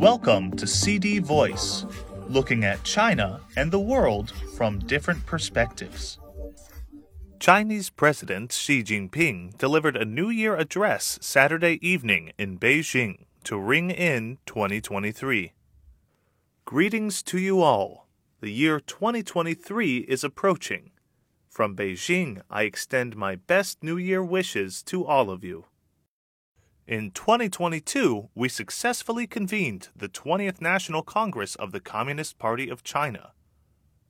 Welcome to CD Voice, looking at China and the world from different perspectives. Chinese President Xi Jinping delivered a New Year address Saturday evening in Beijing to ring in 2023. Greetings to you all. The year 2023 is approaching. From Beijing, I extend my best New Year wishes to all of you. In 2022, we successfully convened the 20th National Congress of the Communist Party of China.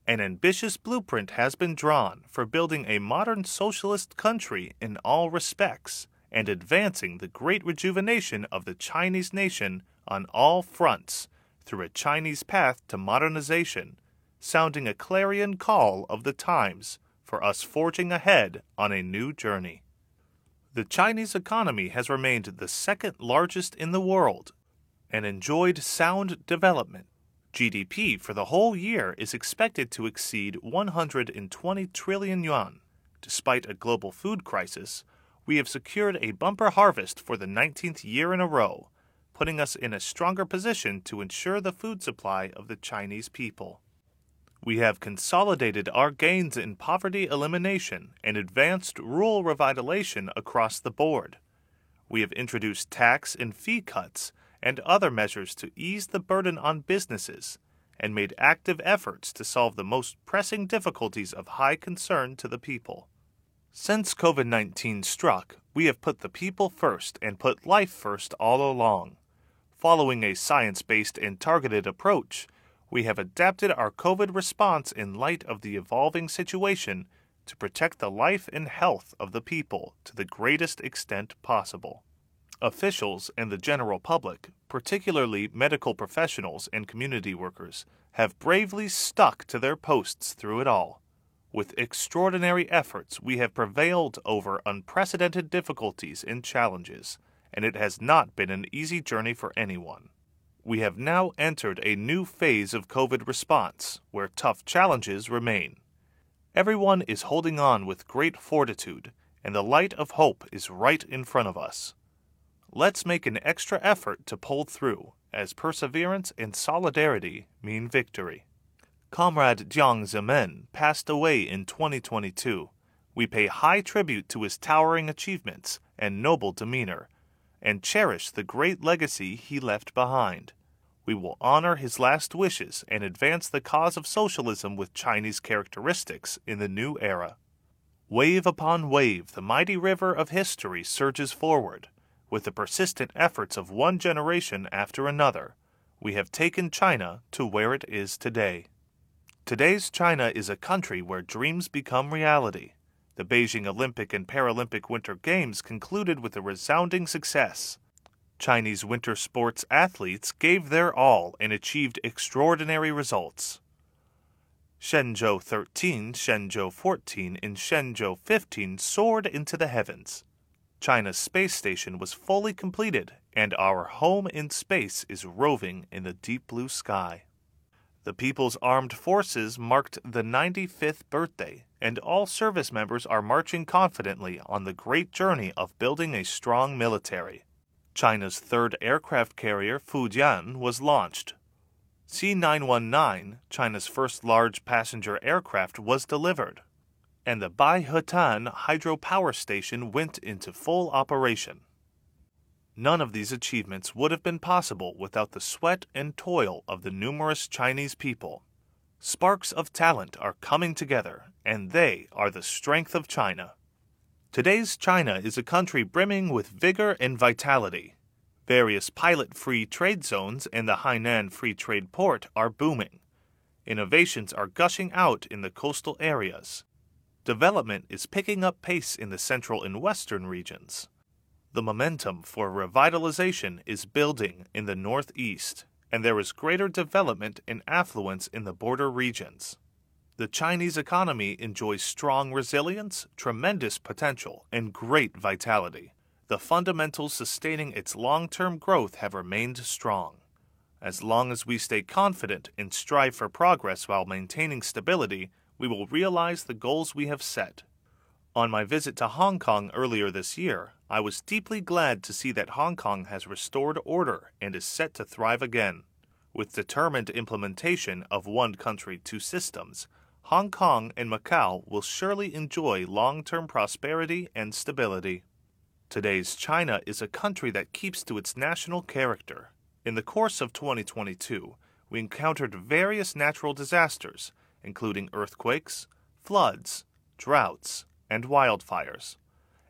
An ambitious blueprint has been drawn for building a modern socialist country in all respects and advancing the great rejuvenation of the Chinese nation on all fronts through a Chinese path to modernization, sounding a clarion call of the times for us forging ahead on a new journey. The Chinese economy has remained the second largest in the world and enjoyed sound development. GDP for the whole year is expected to exceed 120 trillion yuan. Despite a global food crisis, we have secured a bumper harvest for the 19th year in a row, putting us in a stronger position to ensure the food supply of the Chinese people. We have consolidated our gains in poverty elimination and advanced rural revitalization across the board. We have introduced tax and fee cuts and other measures to ease the burden on businesses and made active efforts to solve the most pressing difficulties of high concern to the people. Since COVID 19 struck, we have put the people first and put life first all along. Following a science based and targeted approach, we have adapted our COVID response in light of the evolving situation to protect the life and health of the people to the greatest extent possible. Officials and the general public, particularly medical professionals and community workers, have bravely stuck to their posts through it all. With extraordinary efforts, we have prevailed over unprecedented difficulties and challenges, and it has not been an easy journey for anyone. We have now entered a new phase of COVID response where tough challenges remain. Everyone is holding on with great fortitude, and the light of hope is right in front of us. Let's make an extra effort to pull through, as perseverance and solidarity mean victory. Comrade Jiang Zemin passed away in 2022. We pay high tribute to his towering achievements and noble demeanor and cherish the great legacy he left behind. We will honor his last wishes and advance the cause of socialism with Chinese characteristics in the new era. Wave upon wave, the mighty river of history surges forward. With the persistent efforts of one generation after another, we have taken China to where it is today. Today's China is a country where dreams become reality. The Beijing Olympic and Paralympic Winter Games concluded with a resounding success. Chinese winter sports athletes gave their all and achieved extraordinary results. Shenzhou 13, Shenzhou 14, and Shenzhou 15 soared into the heavens. China's space station was fully completed, and our home in space is roving in the deep blue sky. The People's Armed Forces marked the 95th birthday, and all service members are marching confidently on the great journey of building a strong military. China's third aircraft carrier, Fujian, was launched. C 919, China's first large passenger aircraft, was delivered. And the Baihetan hydropower station went into full operation. None of these achievements would have been possible without the sweat and toil of the numerous Chinese people. Sparks of talent are coming together, and they are the strength of China. Today's China is a country brimming with vigor and vitality. Various pilot free trade zones and the Hainan Free Trade Port are booming. Innovations are gushing out in the coastal areas. Development is picking up pace in the central and western regions. The momentum for revitalization is building in the northeast, and there is greater development and affluence in the border regions. The Chinese economy enjoys strong resilience, tremendous potential, and great vitality. The fundamentals sustaining its long term growth have remained strong. As long as we stay confident and strive for progress while maintaining stability, we will realize the goals we have set. On my visit to Hong Kong earlier this year, I was deeply glad to see that Hong Kong has restored order and is set to thrive again. With determined implementation of one country, two systems, Hong Kong and Macau will surely enjoy long term prosperity and stability. Today's China is a country that keeps to its national character. In the course of 2022, we encountered various natural disasters, including earthquakes, floods, droughts, and wildfires,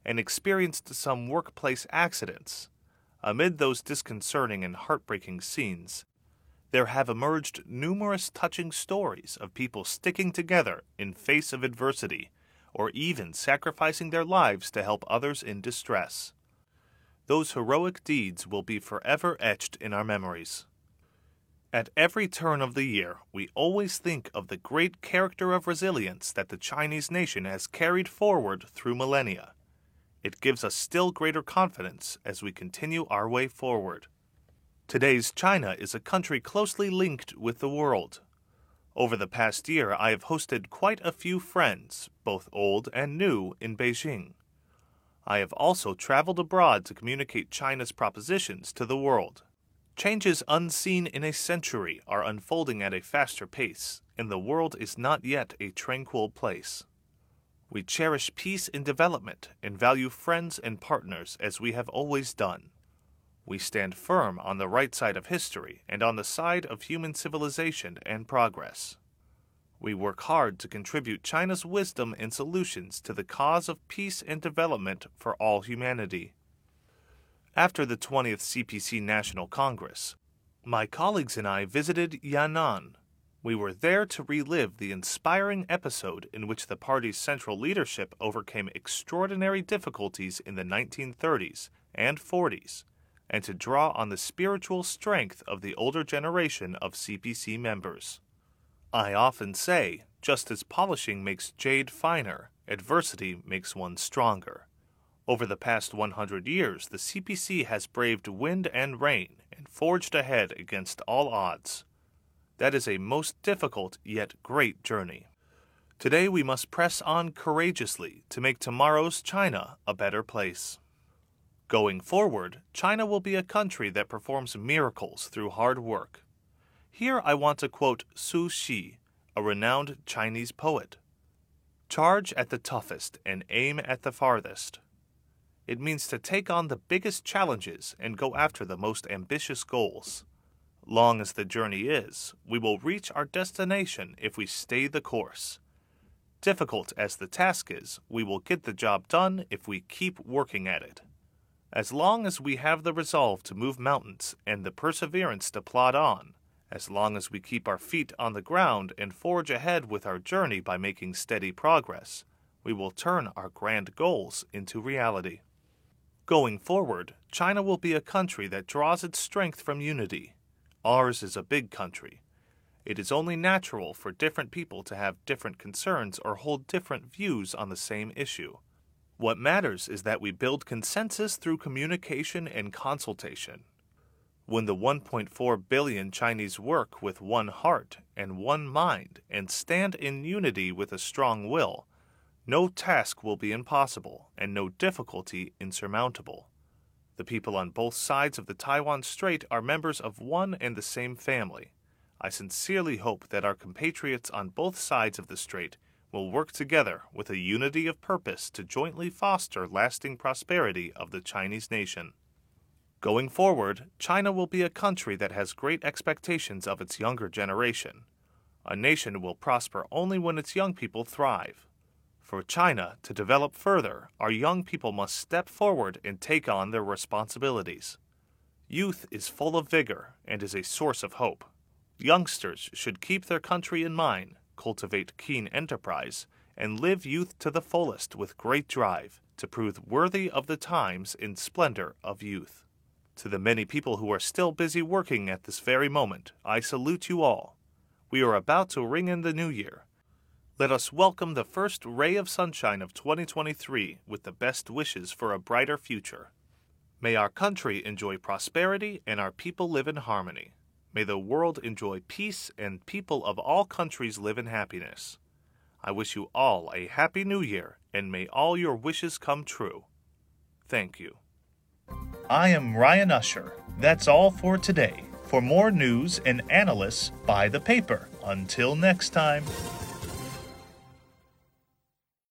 and experienced some workplace accidents. Amid those disconcerting and heartbreaking scenes, there have emerged numerous touching stories of people sticking together in face of adversity or even sacrificing their lives to help others in distress. Those heroic deeds will be forever etched in our memories. At every turn of the year, we always think of the great character of resilience that the Chinese nation has carried forward through millennia. It gives us still greater confidence as we continue our way forward. Today's China is a country closely linked with the world. Over the past year, I have hosted quite a few friends, both old and new, in Beijing. I have also traveled abroad to communicate China's propositions to the world. Changes unseen in a century are unfolding at a faster pace, and the world is not yet a tranquil place. We cherish peace and development and value friends and partners as we have always done. We stand firm on the right side of history and on the side of human civilization and progress. We work hard to contribute China's wisdom and solutions to the cause of peace and development for all humanity. After the 20th CPC National Congress, my colleagues and I visited Yan'an. We were there to relive the inspiring episode in which the party's central leadership overcame extraordinary difficulties in the 1930s and 40s and to draw on the spiritual strength of the older generation of CPC members. I often say, just as polishing makes jade finer, adversity makes one stronger. Over the past 100 years, the CPC has braved wind and rain and forged ahead against all odds. That is a most difficult yet great journey. Today we must press on courageously to make tomorrow's China a better place. Going forward, China will be a country that performs miracles through hard work. Here I want to quote Su Shi, a renowned Chinese poet Charge at the toughest and aim at the farthest. It means to take on the biggest challenges and go after the most ambitious goals. Long as the journey is, we will reach our destination if we stay the course. Difficult as the task is, we will get the job done if we keep working at it. As long as we have the resolve to move mountains and the perseverance to plod on, as long as we keep our feet on the ground and forge ahead with our journey by making steady progress, we will turn our grand goals into reality. Going forward, China will be a country that draws its strength from unity. Ours is a big country. It is only natural for different people to have different concerns or hold different views on the same issue. What matters is that we build consensus through communication and consultation. When the 1.4 billion Chinese work with one heart and one mind and stand in unity with a strong will, no task will be impossible and no difficulty insurmountable. The people on both sides of the Taiwan Strait are members of one and the same family. I sincerely hope that our compatriots on both sides of the strait will work together with a unity of purpose to jointly foster lasting prosperity of the Chinese nation. Going forward, China will be a country that has great expectations of its younger generation. A nation will prosper only when its young people thrive. For China to develop further, our young people must step forward and take on their responsibilities. Youth is full of vigor and is a source of hope. Youngsters should keep their country in mind cultivate keen enterprise, and live youth to the fullest with great drive to prove worthy of the times in splendor of youth. To the many people who are still busy working at this very moment, I salute you all. We are about to ring in the new year. Let us welcome the first ray of sunshine of 2023 with the best wishes for a brighter future. May our country enjoy prosperity and our people live in harmony. May the world enjoy peace and people of all countries live in happiness. I wish you all a happy new year and may all your wishes come true. Thank you. I am Ryan Usher. That's all for today. For more news and analysis, buy the paper. Until next time.